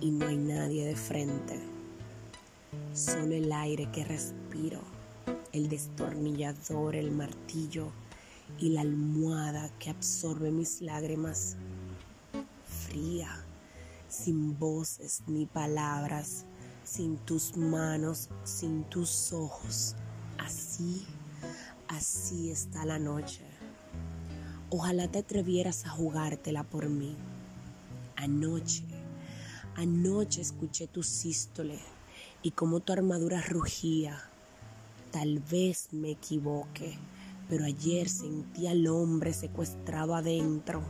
y no hay nadie de frente. Solo el aire que respiro, el destornillador, el martillo y la almohada que absorbe mis lágrimas. Fría, sin voces ni palabras, sin tus manos, sin tus ojos. Así, así está la noche. Ojalá te atrevieras a jugártela por mí. Anoche, anoche escuché tu sístole y cómo tu armadura rugía. Tal vez me equivoque, pero ayer sentí al hombre secuestrado adentro,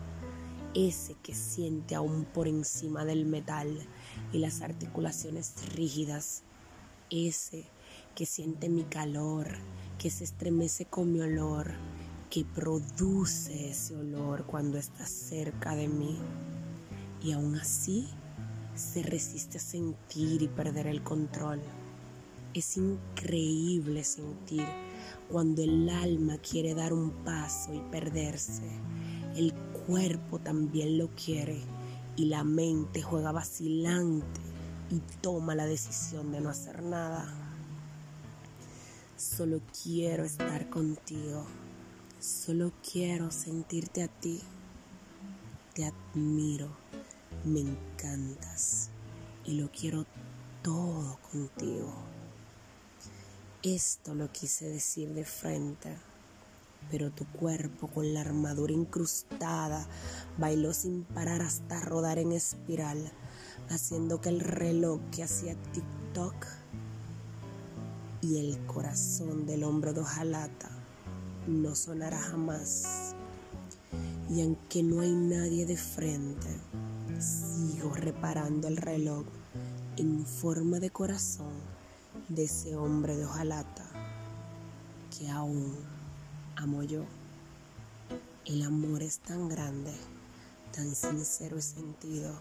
ese que siente aún por encima del metal y las articulaciones rígidas, ese que siente mi calor, que se estremece con mi olor, que produce ese olor cuando estás cerca de mí. Y aún así se resiste a sentir y perder el control. Es increíble sentir cuando el alma quiere dar un paso y perderse. El cuerpo también lo quiere y la mente juega vacilante y toma la decisión de no hacer nada. Solo quiero estar contigo. Solo quiero sentirte a ti. Te admiro. Me encantas. Y lo quiero todo contigo. Esto lo quise decir de frente, pero tu cuerpo con la armadura incrustada bailó sin parar hasta rodar en espiral, haciendo que el reloj que hacía tic-toc y el corazón del hombre de hojalata no sonara jamás. Y aunque no hay nadie de frente, sigo reparando el reloj en forma de corazón de ese hombre de hojalata que aún amo yo. El amor es tan grande, tan sincero y sentido